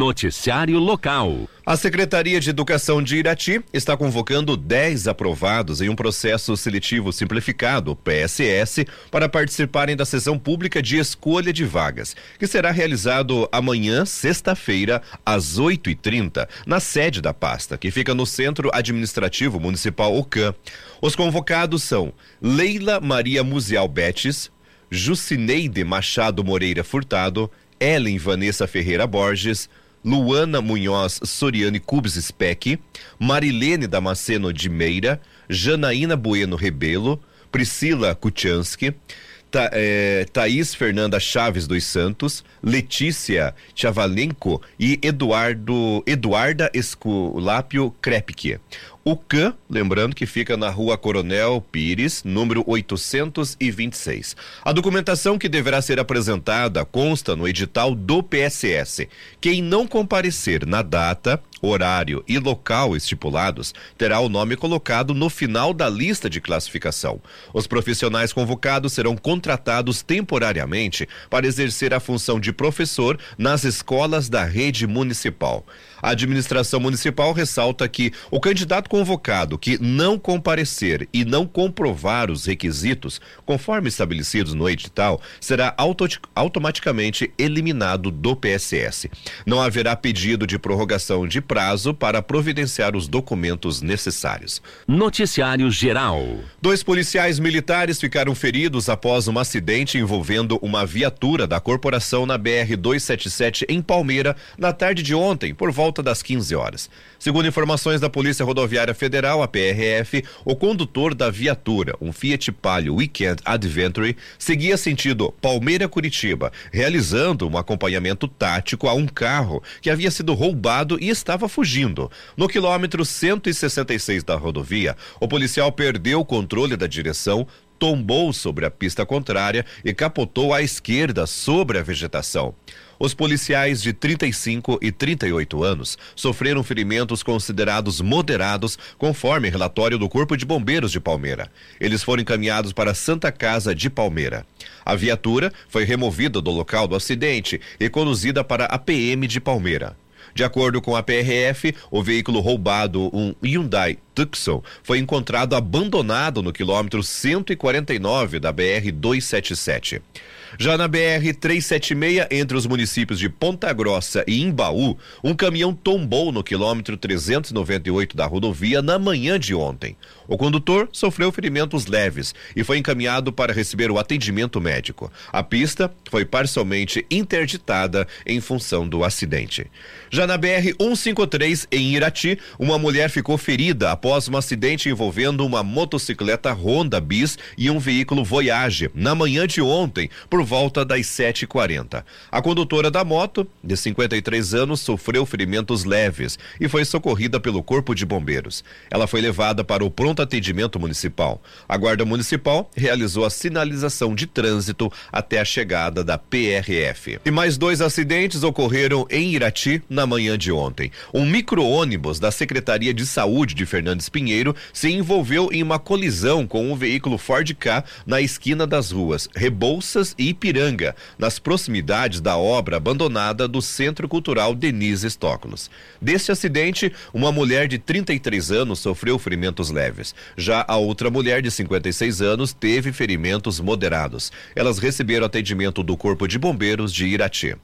Noticiário Local. A Secretaria de Educação de Irati está convocando 10 aprovados em um processo seletivo simplificado, PSS, para participarem da sessão pública de escolha de vagas, que será realizado amanhã, sexta-feira, às 8h30, na sede da pasta, que fica no Centro Administrativo Municipal OCAM. Os convocados são Leila Maria Musial Betes, Jucineide Machado Moreira Furtado, Ellen Vanessa Ferreira Borges, Luana Munhoz Soriane Cubes Speck, Marilene Damasceno de Meira, Janaína Bueno Rebelo, Priscila Kuchansky, Ta, é, Thaís Fernanda Chaves dos Santos, Letícia Chavalenko e Eduardo Eduarda Esculápio Krepke. O CAN, lembrando que fica na rua Coronel Pires, número 826. A documentação que deverá ser apresentada consta no edital do PSS. Quem não comparecer na data, horário e local estipulados terá o nome colocado no final da lista de classificação. Os profissionais convocados serão contratados temporariamente para exercer a função de professor nas escolas da rede municipal. A administração municipal ressalta que o candidato convocado que não comparecer e não comprovar os requisitos, conforme estabelecidos no edital, será auto automaticamente eliminado do PSS. Não haverá pedido de prorrogação de prazo para providenciar os documentos necessários. Noticiário Geral. Dois policiais militares ficaram feridos após um acidente envolvendo uma viatura da corporação na BR 277 em Palmeira na tarde de ontem, por volta volta das 15 horas. Segundo informações da Polícia Rodoviária Federal, a PRF, o condutor da viatura, um Fiat Palio Weekend Adventure, seguia sentido Palmeira-Curitiba, realizando um acompanhamento tático a um carro que havia sido roubado e estava fugindo. No quilômetro 166 da rodovia, o policial perdeu o controle da direção, tombou sobre a pista contrária e capotou à esquerda sobre a vegetação. Os policiais de 35 e 38 anos sofreram ferimentos considerados moderados, conforme relatório do Corpo de Bombeiros de Palmeira. Eles foram encaminhados para Santa Casa de Palmeira. A viatura foi removida do local do acidente e conduzida para a PM de Palmeira. De acordo com a PRF, o veículo roubado, um Hyundai Tucson, foi encontrado abandonado no quilômetro 149 da BR 277. Já na BR 376, entre os municípios de Ponta Grossa e Imbaú, um caminhão tombou no quilômetro 398 da rodovia na manhã de ontem. O condutor sofreu ferimentos leves e foi encaminhado para receber o atendimento médico. A pista foi parcialmente interditada em função do acidente. Já na BR 153 em Irati, uma mulher ficou ferida após um acidente envolvendo uma motocicleta Honda Bis e um veículo Voyage na manhã de ontem, por volta das 7h40. A condutora da moto, de 53 anos, sofreu ferimentos leves e foi socorrida pelo Corpo de Bombeiros. Ela foi levada para o pronto atendimento municipal. A Guarda Municipal realizou a sinalização de trânsito até a chegada da PRF. E mais dois acidentes ocorreram em Irati na manhã de ontem. Um micro-ônibus da Secretaria de Saúde de Fernandes Pinheiro se envolveu em uma colisão com um veículo Ford K na esquina das ruas Rebouças e Ipiranga, nas proximidades da obra abandonada do Centro Cultural Denise Estóculos. Deste acidente, uma mulher de 33 anos sofreu ferimentos leves. Já a outra mulher de 56 anos teve ferimentos moderados. Elas receberam atendimento do Corpo de Bombeiros de Irati.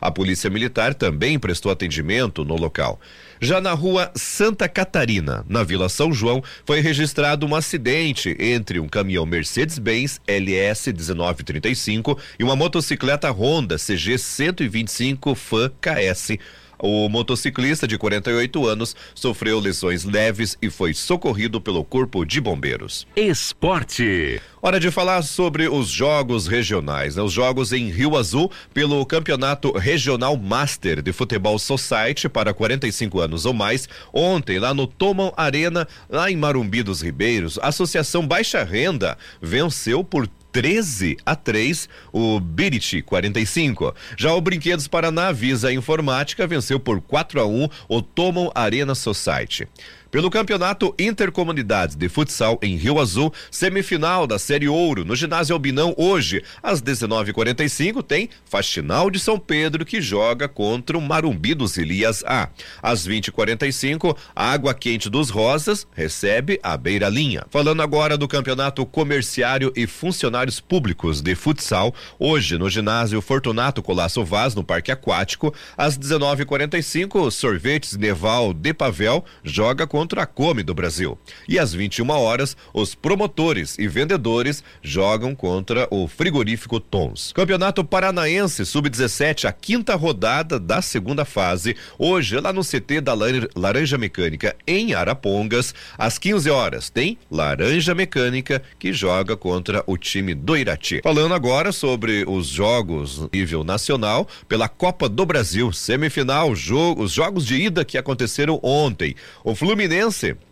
A Polícia Militar também prestou atendimento no local. Já na rua Santa Catarina, na Vila São João, foi registrado um acidente entre um caminhão Mercedes-Benz LS 1935 e uma motocicleta Honda CG 125 FAN KS o motociclista de 48 anos sofreu lesões leves e foi socorrido pelo Corpo de Bombeiros. Esporte. Hora de falar sobre os jogos regionais, né? Os jogos em Rio Azul pelo Campeonato Regional Master de Futebol Society para 45 anos ou mais. Ontem, lá no Tomão Arena, lá em Marumbi dos Ribeiros, a Associação Baixa Renda venceu por 13 a 3 o Biriti 45. Já o Brinquedos Paraná Visa Informática venceu por 4 a 1 o Tomon Arena Society. Pelo Campeonato Intercomunidades de Futsal em Rio Azul, semifinal da Série Ouro no ginásio Albinão hoje, às 19:45 tem Faxinal de São Pedro que joga contra o Marumbi dos Elias A. Às 20:45, Água Quente dos Rosas recebe a Beira Linha. Falando agora do Campeonato Comerciário e Funcionários Públicos de Futsal, hoje no ginásio Fortunato Colasso Vaz no Parque Aquático, às 19:45, Sorvetes Neval de Pavel joga contra a Come do Brasil. E às 21 horas, os promotores e vendedores jogam contra o frigorífico Tons. Campeonato Paranaense Sub-17, a quinta rodada da segunda fase, hoje lá no CT da Laranja Mecânica em Arapongas, às 15 horas, tem Laranja Mecânica que joga contra o time do Irati. Falando agora sobre os jogos nível nacional pela Copa do Brasil, semifinal, jogo, os jogos de ida que aconteceram ontem. O Fluminense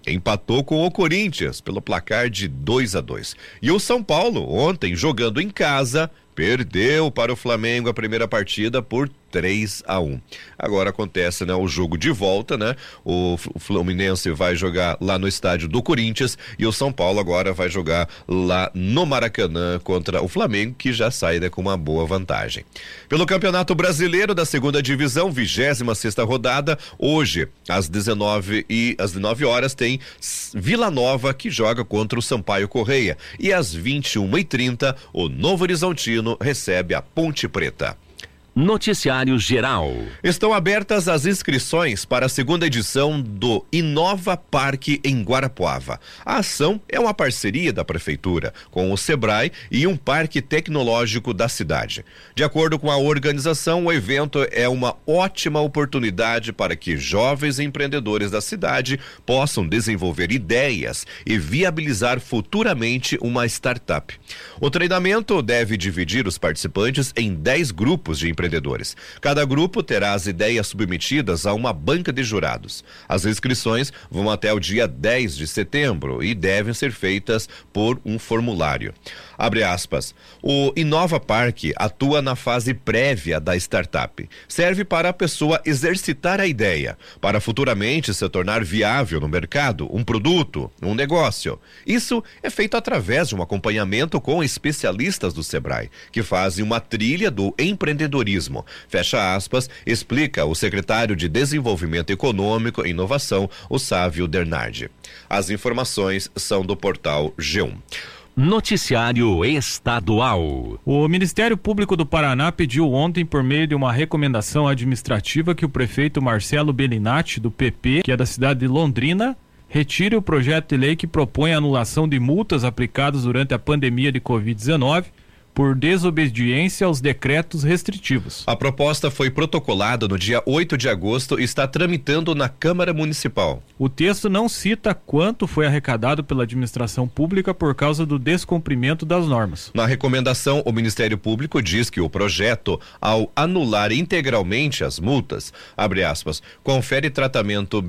empatou com o Corinthians pelo placar de 2 a 2. E o São Paulo, ontem, jogando em casa, perdeu para o Flamengo a primeira partida por 3 a 1. Agora acontece, né, o jogo de volta, né? O Fluminense vai jogar lá no estádio do Corinthians e o São Paulo agora vai jogar lá no Maracanã contra o Flamengo, que já sai né, com uma boa vantagem. Pelo Campeonato Brasileiro da Segunda Divisão, 26 sexta rodada, hoje às 19 e às 19 horas tem Vila Nova que joga contra o Sampaio Correia e às 21h30 o Novo Horizontino recebe a Ponte Preta. Noticiário Geral. Estão abertas as inscrições para a segunda edição do Inova Parque em Guarapuava. A ação é uma parceria da Prefeitura com o Sebrae e um parque tecnológico da cidade. De acordo com a organização, o evento é uma ótima oportunidade para que jovens empreendedores da cidade possam desenvolver ideias e viabilizar futuramente uma startup. O treinamento deve dividir os participantes em 10 grupos de empreendedores empreendedores. Cada grupo terá as ideias submetidas a uma banca de jurados. As inscrições vão até o dia 10 de setembro e devem ser feitas por um formulário. Abre aspas. O Inova Park atua na fase prévia da startup. Serve para a pessoa exercitar a ideia, para futuramente se tornar viável no mercado, um produto, um negócio. Isso é feito através de um acompanhamento com especialistas do Sebrae, que fazem uma trilha do empreendedorismo. Fecha aspas, explica o secretário de Desenvolvimento Econômico e Inovação, o Sávio Dernardi. As informações são do portal G1. Noticiário Estadual. O Ministério Público do Paraná pediu ontem, por meio de uma recomendação administrativa, que o prefeito Marcelo Bellinati, do PP, que é da cidade de Londrina, retire o projeto de lei que propõe a anulação de multas aplicadas durante a pandemia de Covid-19 por desobediência aos decretos restritivos. A proposta foi protocolada no dia 8 de agosto e está tramitando na Câmara Municipal. O texto não cita quanto foi arrecadado pela administração pública por causa do descumprimento das normas. Na recomendação, o Ministério Público diz que o projeto, ao anular integralmente as multas, abre aspas, confere tratamento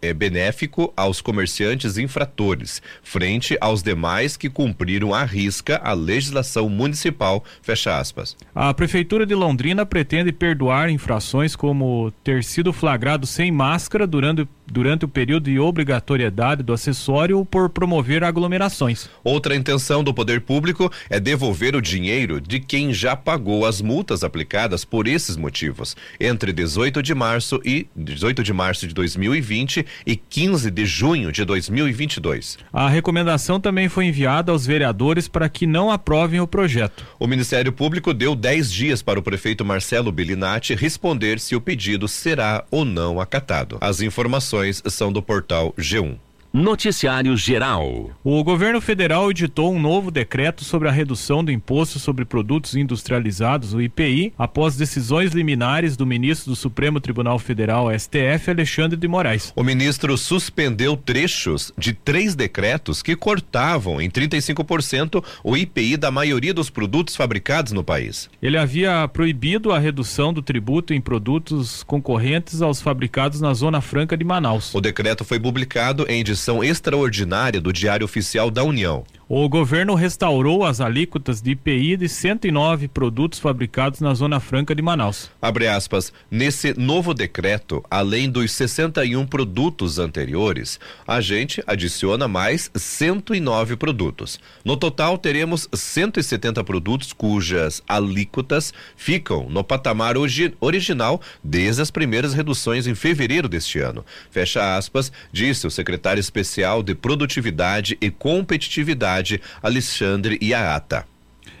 eh, benéfico aos comerciantes infratores, frente aos demais que cumpriram à risca a legislação municipal municipal, fecha aspas. A Prefeitura de Londrina pretende perdoar infrações como ter sido flagrado sem máscara durante durante o período de obrigatoriedade do acessório por promover aglomerações. Outra intenção do poder público é devolver o dinheiro de quem já pagou as multas aplicadas por esses motivos entre 18 de março e 18 de março de 2020 e 15 de junho de 2022. A recomendação também foi enviada aos vereadores para que não aprovem o projeto. O Ministério Público deu 10 dias para o prefeito Marcelo Bellinati responder se o pedido será ou não acatado. As informações informações são do portal G1. Noticiário Geral. O governo federal editou um novo decreto sobre a redução do imposto sobre produtos industrializados, o IPI, após decisões liminares do ministro do Supremo Tribunal Federal, STF, Alexandre de Moraes. O ministro suspendeu trechos de três decretos que cortavam em 35% o IPI da maioria dos produtos fabricados no país. Ele havia proibido a redução do tributo em produtos concorrentes aos fabricados na Zona Franca de Manaus. O decreto foi publicado em edição extraordinária do Diário Oficial da União. O governo restaurou as alíquotas de IPI de 109 produtos fabricados na Zona Franca de Manaus. Abre aspas. Nesse novo decreto, além dos 61 produtos anteriores, a gente adiciona mais 109 produtos. No total, teremos 170 produtos cujas alíquotas ficam no patamar original desde as primeiras reduções em fevereiro deste ano. Fecha aspas, disse o secretário especial de Produtividade e Competitividade Alexandre Iata.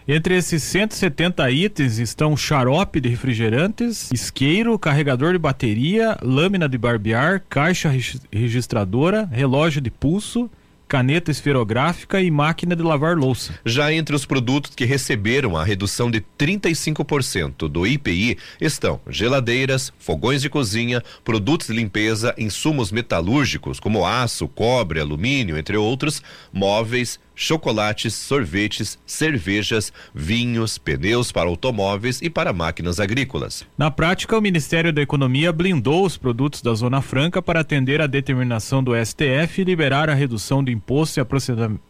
Entre esses 170 itens estão xarope de refrigerantes, isqueiro, carregador de bateria, lâmina de barbear, caixa registradora, relógio de pulso, caneta esferográfica e máquina de lavar louça. Já entre os produtos que receberam a redução de 35% do IPI estão geladeiras, fogões de cozinha, produtos de limpeza, insumos metalúrgicos como aço, cobre, alumínio, entre outros, móveis, chocolates, sorvetes, cervejas, vinhos, pneus para automóveis e para máquinas agrícolas. Na prática, o Ministério da Economia blindou os produtos da Zona Franca para atender à determinação do STF e liberar a redução do imposto em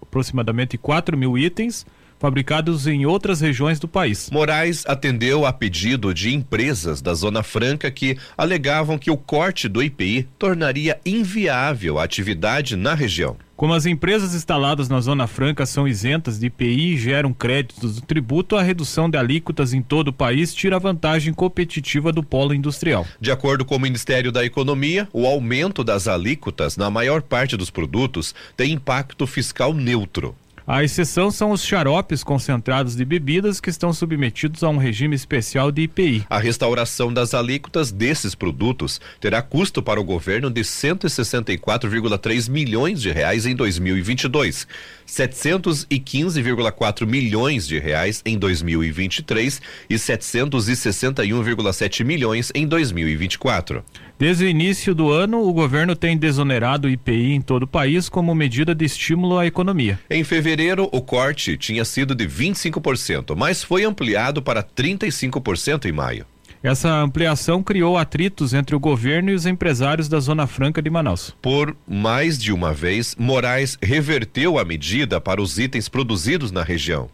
aproximadamente 4 mil itens fabricados em outras regiões do país. Moraes atendeu a pedido de empresas da Zona Franca que alegavam que o corte do IPI tornaria inviável a atividade na região. Como as empresas instaladas na Zona Franca são isentas de IPI e geram créditos do tributo, a redução de alíquotas em todo o país tira vantagem competitiva do polo industrial. De acordo com o Ministério da Economia, o aumento das alíquotas na maior parte dos produtos tem impacto fiscal neutro. A exceção são os xaropes concentrados de bebidas que estão submetidos a um regime especial de IPI. A restauração das alíquotas desses produtos terá custo para o governo de 164,3 milhões de reais em 2022, 715,4 milhões de reais em 2023 e 761,7 milhões em 2024. Desde o início do ano, o governo tem desonerado o IPI em todo o país como medida de estímulo à economia. Em fevereiro, o corte tinha sido de 25%, mas foi ampliado para 35% em maio. Essa ampliação criou atritos entre o governo e os empresários da Zona Franca de Manaus. Por mais de uma vez, Moraes reverteu a medida para os itens produzidos na região.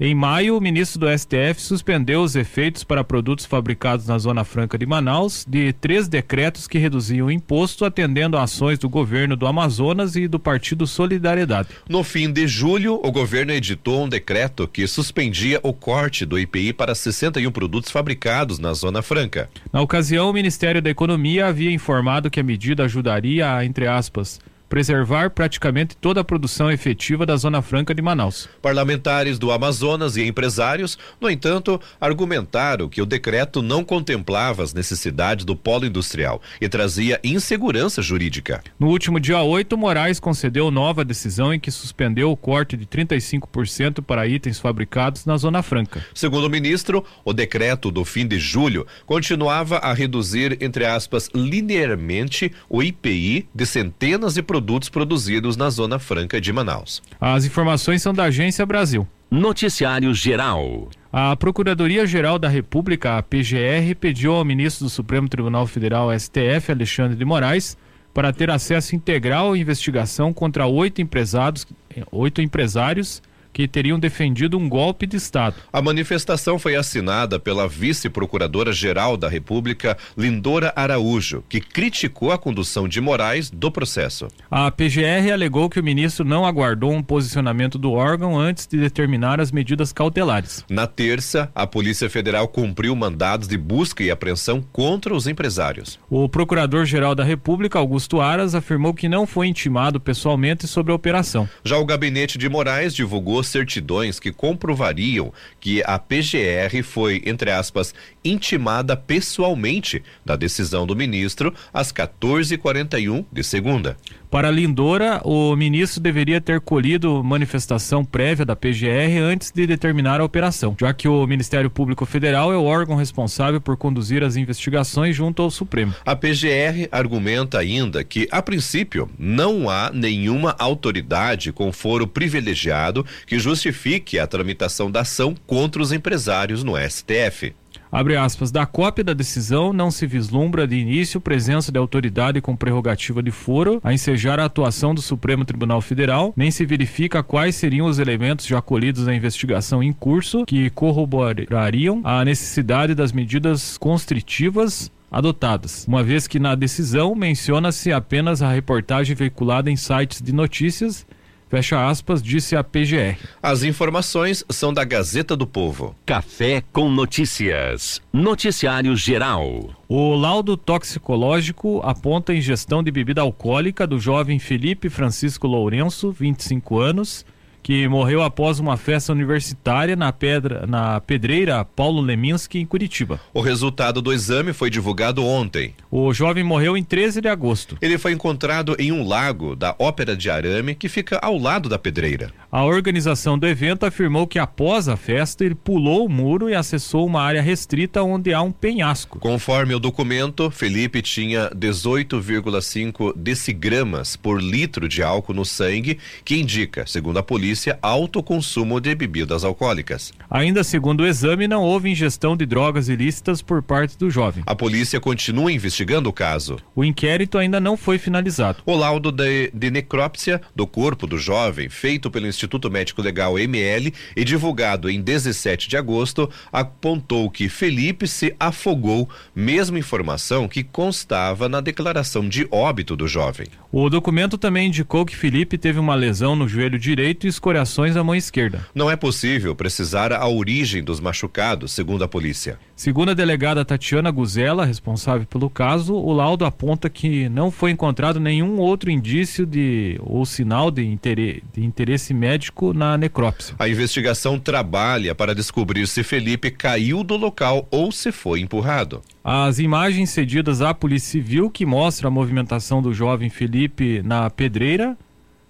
Em maio, o ministro do STF suspendeu os efeitos para produtos fabricados na Zona Franca de Manaus de três decretos que reduziam o imposto, atendendo a ações do governo do Amazonas e do Partido Solidariedade. No fim de julho, o governo editou um decreto que suspendia o corte do IPI para 61 produtos fabricados na Zona Franca. Na ocasião, o Ministério da Economia havia informado que a medida ajudaria a, entre aspas, preservar praticamente toda a produção efetiva da Zona Franca de Manaus. Parlamentares do Amazonas e empresários, no entanto, argumentaram que o decreto não contemplava as necessidades do polo industrial e trazia insegurança jurídica. No último dia 8, Moraes concedeu nova decisão em que suspendeu o corte de 35% para itens fabricados na Zona Franca. Segundo o ministro, o decreto do fim de julho continuava a reduzir, entre aspas, linearmente o IPI de centenas de produtos produtos produzidos na Zona Franca de Manaus. As informações são da Agência Brasil. Noticiário Geral. A Procuradoria-Geral da República, a PGR, pediu ao ministro do Supremo Tribunal Federal, STF, Alexandre de Moraes, para ter acesso integral à investigação contra oito empresários, oito empresários que teriam defendido um golpe de Estado. A manifestação foi assinada pela vice-procuradora-geral da República, Lindora Araújo, que criticou a condução de Moraes do processo. A PGR alegou que o ministro não aguardou um posicionamento do órgão antes de determinar as medidas cautelares. Na terça, a Polícia Federal cumpriu mandados de busca e apreensão contra os empresários. O procurador-geral da República, Augusto Aras, afirmou que não foi intimado pessoalmente sobre a operação. Já o gabinete de Moraes divulgou certidões que comprovariam que a PGR foi, entre aspas, intimada pessoalmente da decisão do ministro às 14h41 de segunda. Para Lindora, o ministro deveria ter colhido manifestação prévia da PGR antes de determinar a operação, já que o Ministério Público Federal é o órgão responsável por conduzir as investigações junto ao Supremo. A PGR argumenta ainda que, a princípio, não há nenhuma autoridade com foro privilegiado que justifique a tramitação da ação contra os empresários no STF. Abre aspas, da cópia da decisão não se vislumbra de início presença de autoridade com prerrogativa de foro a ensejar a atuação do Supremo Tribunal Federal, nem se verifica quais seriam os elementos já colhidos na investigação em curso que corroborariam a necessidade das medidas constritivas adotadas, uma vez que na decisão menciona-se apenas a reportagem veiculada em sites de notícias Fecha aspas, disse a PGR. As informações são da Gazeta do Povo. Café com notícias. Noticiário Geral. O laudo toxicológico aponta a ingestão de bebida alcoólica do jovem Felipe Francisco Lourenço, 25 anos, que morreu após uma festa universitária na, pedra, na pedreira Paulo Leminski, em Curitiba. O resultado do exame foi divulgado ontem. O jovem morreu em 13 de agosto. Ele foi encontrado em um lago da Ópera de Arame, que fica ao lado da pedreira. A organização do evento afirmou que após a festa ele pulou o muro e acessou uma área restrita onde há um penhasco. Conforme o documento, Felipe tinha 18,5 decigramas por litro de álcool no sangue, que indica, segundo a polícia, polícia alto consumo de bebidas alcoólicas. Ainda segundo o exame, não houve ingestão de drogas ilícitas por parte do jovem. A polícia continua investigando o caso. O inquérito ainda não foi finalizado. O laudo de, de necrópsia do corpo do jovem, feito pelo Instituto Médico Legal ML e divulgado em 17 de agosto, apontou que Felipe se afogou, mesma informação que constava na declaração de óbito do jovem. O documento também indicou que Felipe teve uma lesão no joelho direito e escoriações à mão esquerda. Não é possível precisar a origem dos machucados, segundo a polícia. Segundo a delegada Tatiana Guzella, responsável pelo caso, o laudo aponta que não foi encontrado nenhum outro indício de ou sinal de interesse, de interesse médico na necrópsia. A investigação trabalha para descobrir se Felipe caiu do local ou se foi empurrado. As imagens cedidas à Polícia Civil que mostram a movimentação do jovem Felipe na pedreira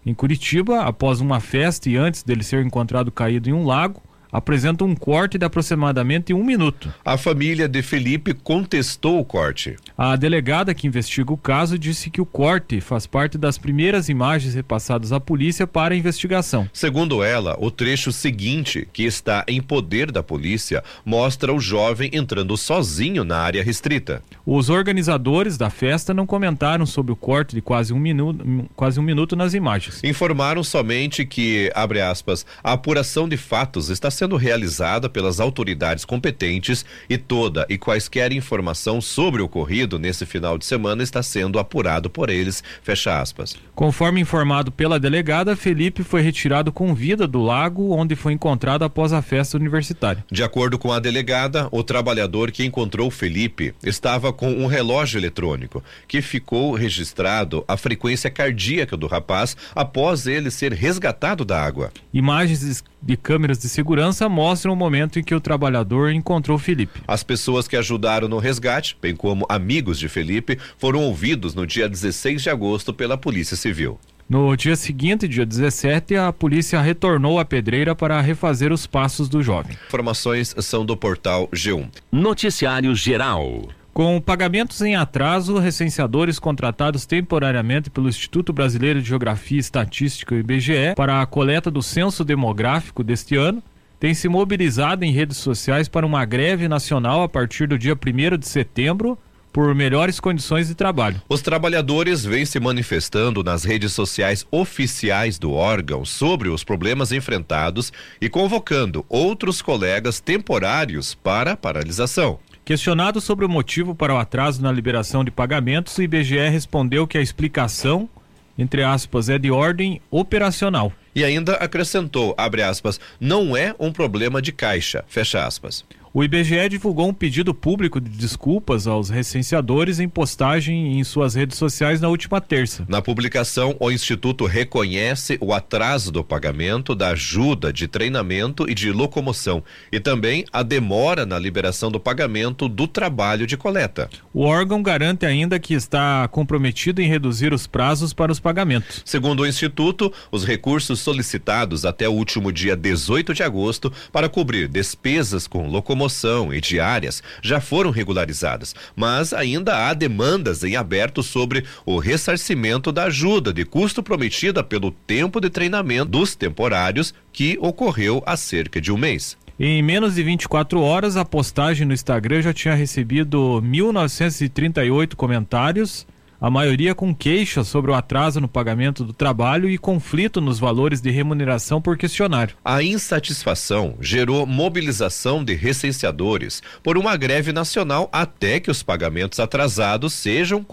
em Curitiba, após uma festa e antes dele ser encontrado caído em um lago, apresenta um corte de aproximadamente um minuto. A família de Felipe contestou o corte. A delegada que investiga o caso disse que o corte faz parte das primeiras imagens repassadas à polícia para a investigação. Segundo ela, o trecho seguinte, que está em poder da polícia, mostra o jovem entrando sozinho na área restrita. Os organizadores da festa não comentaram sobre o corte de quase um minuto, quase um minuto nas imagens. Informaram somente que, abre aspas, a apuração de fatos está sendo sendo realizada pelas autoridades competentes e toda e quaisquer informação sobre o ocorrido nesse final de semana está sendo apurado por eles. Fecha aspas. Conforme informado pela delegada, Felipe foi retirado com vida do lago onde foi encontrado após a festa universitária. De acordo com a delegada, o trabalhador que encontrou Felipe estava com um relógio eletrônico que ficou registrado a frequência cardíaca do rapaz após ele ser resgatado da água. Imagens de câmeras de segurança mostram o momento em que o trabalhador encontrou Felipe. As pessoas que ajudaram no resgate, bem como amigos de Felipe, foram ouvidos no dia 16 de agosto pela Polícia Civil. No dia seguinte, dia 17, a polícia retornou à pedreira para refazer os passos do jovem. Informações são do portal G1. Noticiário Geral. Com pagamentos em atraso, recenseadores contratados temporariamente pelo Instituto Brasileiro de Geografia e Estatística, IBGE, para a coleta do censo demográfico deste ano, têm se mobilizado em redes sociais para uma greve nacional a partir do dia 1 de setembro por melhores condições de trabalho. Os trabalhadores vêm se manifestando nas redes sociais oficiais do órgão sobre os problemas enfrentados e convocando outros colegas temporários para paralisação. Questionado sobre o motivo para o atraso na liberação de pagamentos, o IBGE respondeu que a explicação, entre aspas, é de ordem operacional. E ainda acrescentou, abre aspas, não é um problema de caixa, fecha aspas. O IBGE divulgou um pedido público de desculpas aos recenseadores em postagem em suas redes sociais na última terça. Na publicação, o Instituto reconhece o atraso do pagamento da ajuda de treinamento e de locomoção e também a demora na liberação do pagamento do trabalho de coleta. O órgão garante ainda que está comprometido em reduzir os prazos para os pagamentos. Segundo o Instituto, os recursos solicitados até o último dia 18 de agosto para cobrir despesas com locomoção promoção e diárias já foram regularizadas, mas ainda há demandas em aberto sobre o ressarcimento da ajuda de custo prometida pelo tempo de treinamento dos temporários que ocorreu há cerca de um mês. Em menos de 24 horas, a postagem no Instagram já tinha recebido 1.938 comentários a maioria com queixas sobre o atraso no pagamento do trabalho e conflito nos valores de remuneração por questionário. A insatisfação gerou mobilização de recenseadores por uma greve nacional até que os pagamentos atrasados sejam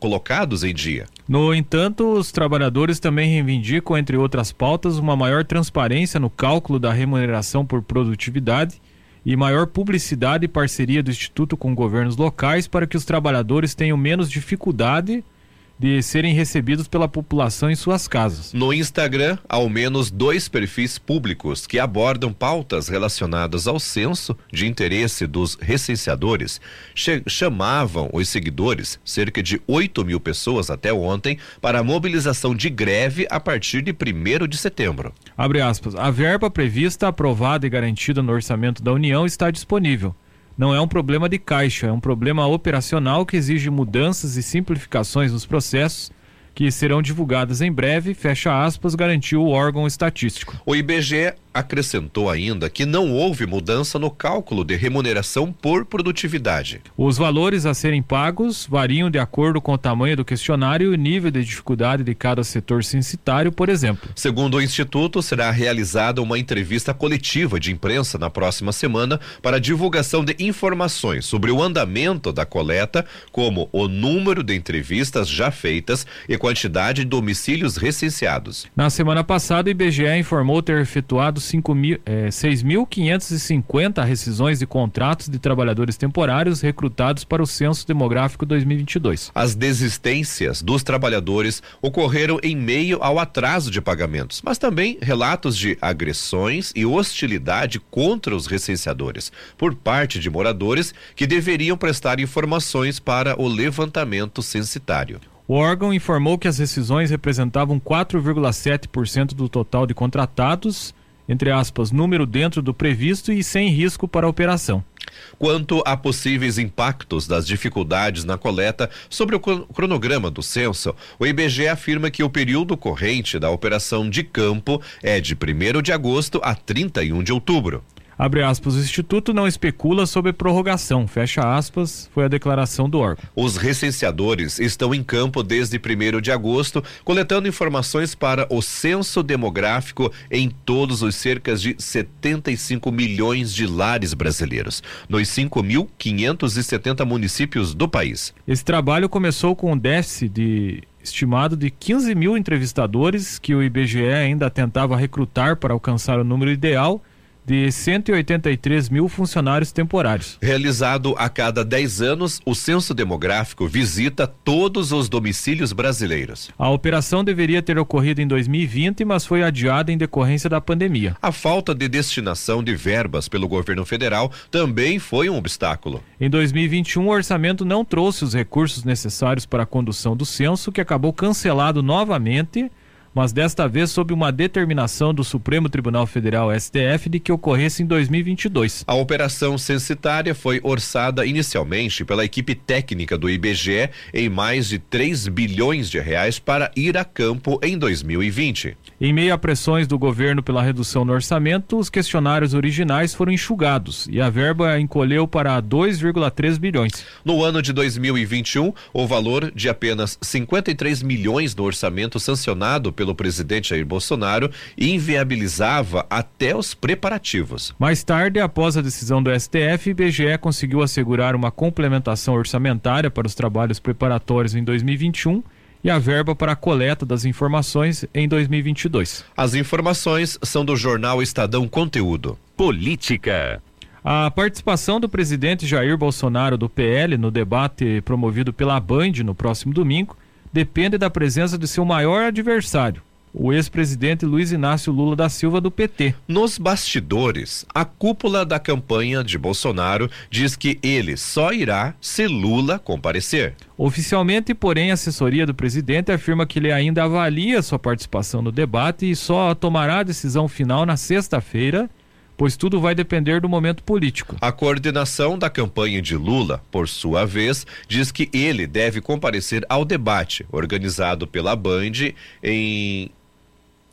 colocados em dia. No entanto, os trabalhadores também reivindicam, entre outras pautas, uma maior transparência no cálculo da remuneração por produtividade e maior publicidade e parceria do Instituto com governos locais para que os trabalhadores tenham menos dificuldade de serem recebidos pela população em suas casas. No Instagram, ao menos dois perfis públicos que abordam pautas relacionadas ao censo de interesse dos recenseadores chamavam os seguidores, cerca de 8 mil pessoas até ontem, para a mobilização de greve a partir de 1 de setembro. Abre aspas. A verba prevista, aprovada e garantida no orçamento da União está disponível não é um problema de caixa, é um problema operacional que exige mudanças e simplificações nos processos que serão divulgadas em breve, fecha aspas, garantiu o órgão estatístico. O IBGE acrescentou ainda que não houve mudança no cálculo de remuneração por produtividade. Os valores a serem pagos variam de acordo com o tamanho do questionário e o nível de dificuldade de cada setor censitário, por exemplo. Segundo o Instituto, será realizada uma entrevista coletiva de imprensa na próxima semana para divulgação de informações sobre o andamento da coleta, como o número de entrevistas já feitas e quantidade de domicílios recenseados. Na semana passada, o IBGE informou ter efetuado 6.550 é, rescisões de contratos de trabalhadores temporários recrutados para o Censo Demográfico 2022. As desistências dos trabalhadores ocorreram em meio ao atraso de pagamentos, mas também relatos de agressões e hostilidade contra os recenseadores por parte de moradores que deveriam prestar informações para o levantamento censitário. O órgão informou que as rescisões representavam 4,7% do total de contratados entre aspas, número dentro do previsto e sem risco para a operação. Quanto a possíveis impactos das dificuldades na coleta sobre o cronograma do censo, o IBGE afirma que o período corrente da operação de campo é de 1 de agosto a 31 de outubro. Abre aspas, o Instituto não especula sobre prorrogação, fecha aspas, foi a declaração do órgão. Os recenseadores estão em campo desde 1 de agosto, coletando informações para o censo demográfico em todos os cerca de 75 milhões de lares brasileiros, nos 5.570 municípios do país. Esse trabalho começou com um déficit de estimado de 15 mil entrevistadores que o IBGE ainda tentava recrutar para alcançar o número ideal de 183 mil funcionários temporários. Realizado a cada 10 anos, o censo demográfico visita todos os domicílios brasileiros. A operação deveria ter ocorrido em 2020, mas foi adiada em decorrência da pandemia. A falta de destinação de verbas pelo governo federal também foi um obstáculo. Em 2021, o orçamento não trouxe os recursos necessários para a condução do censo, que acabou cancelado novamente mas desta vez sob uma determinação do Supremo Tribunal Federal STF de que ocorresse em 2022. A operação censitária foi orçada inicialmente pela equipe técnica do IBGE em mais de 3 bilhões de reais para ir a campo em 2020. Em meio a pressões do governo pela redução no orçamento, os questionários originais foram enxugados e a verba encolheu para 2,3 bilhões. No ano de 2021, o valor de apenas 53 milhões no orçamento sancionado pelo presidente Jair Bolsonaro e inviabilizava até os preparativos. Mais tarde, após a decisão do STF, IBGE conseguiu assegurar uma complementação orçamentária para os trabalhos preparatórios em 2021 e a verba para a coleta das informações em 2022. As informações são do jornal Estadão Conteúdo. Política. A participação do presidente Jair Bolsonaro do PL no debate promovido pela Band no próximo domingo depende da presença de seu maior adversário, o ex-presidente Luiz Inácio Lula da Silva do PT. Nos bastidores, a cúpula da campanha de Bolsonaro diz que ele só irá se Lula comparecer. Oficialmente, porém, a assessoria do presidente afirma que ele ainda avalia sua participação no debate e só tomará a decisão final na sexta-feira pois tudo vai depender do momento político. A coordenação da campanha de Lula, por sua vez, diz que ele deve comparecer ao debate organizado pela Band em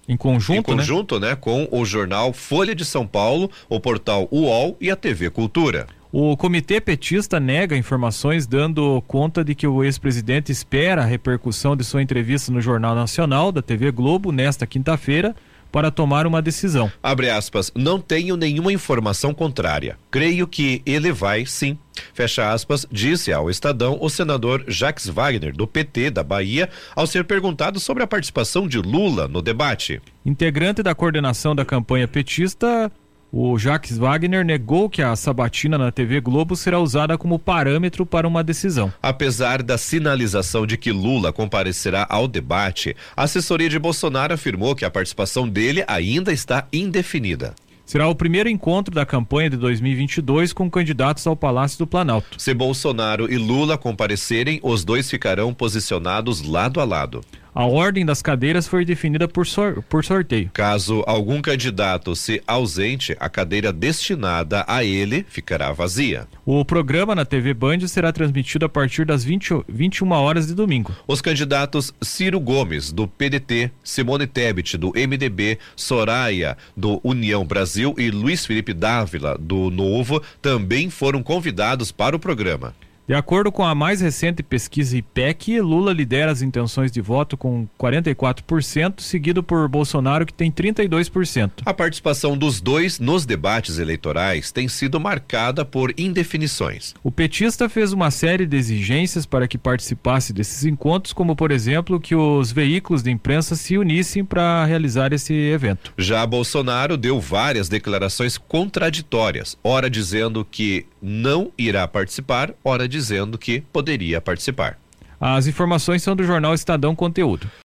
Em conjunto, em conjunto né? né? com o jornal Folha de São Paulo, o portal UOL e a TV Cultura. O comitê petista nega informações dando conta de que o ex-presidente espera a repercussão de sua entrevista no Jornal Nacional da TV Globo nesta quinta-feira para tomar uma decisão. Abre aspas, não tenho nenhuma informação contrária. Creio que ele vai sim. Fecha aspas, disse ao Estadão o senador Jacques Wagner, do PT da Bahia, ao ser perguntado sobre a participação de Lula no debate. Integrante da coordenação da campanha petista, o Jacques Wagner negou que a sabatina na TV Globo será usada como parâmetro para uma decisão. Apesar da sinalização de que Lula comparecerá ao debate, a assessoria de Bolsonaro afirmou que a participação dele ainda está indefinida. Será o primeiro encontro da campanha de 2022 com candidatos ao Palácio do Planalto. Se Bolsonaro e Lula comparecerem, os dois ficarão posicionados lado a lado. A ordem das cadeiras foi definida por, sor por sorteio. Caso algum candidato se ausente, a cadeira destinada a ele ficará vazia. O programa na TV Band será transmitido a partir das 20, 21 horas de domingo. Os candidatos Ciro Gomes, do PDT, Simone Tebet, do MDB, Soraya, do União Brasil e Luiz Felipe Dávila, do Novo, também foram convidados para o programa. De acordo com a mais recente pesquisa IPEC, Lula lidera as intenções de voto com 44%, seguido por Bolsonaro, que tem 32%. A participação dos dois nos debates eleitorais tem sido marcada por indefinições. O petista fez uma série de exigências para que participasse desses encontros, como, por exemplo, que os veículos de imprensa se unissem para realizar esse evento. Já Bolsonaro deu várias declarações contraditórias, ora dizendo que não irá participar, ora dizendo que poderia participar. As informações são do jornal Estadão Conteúdo.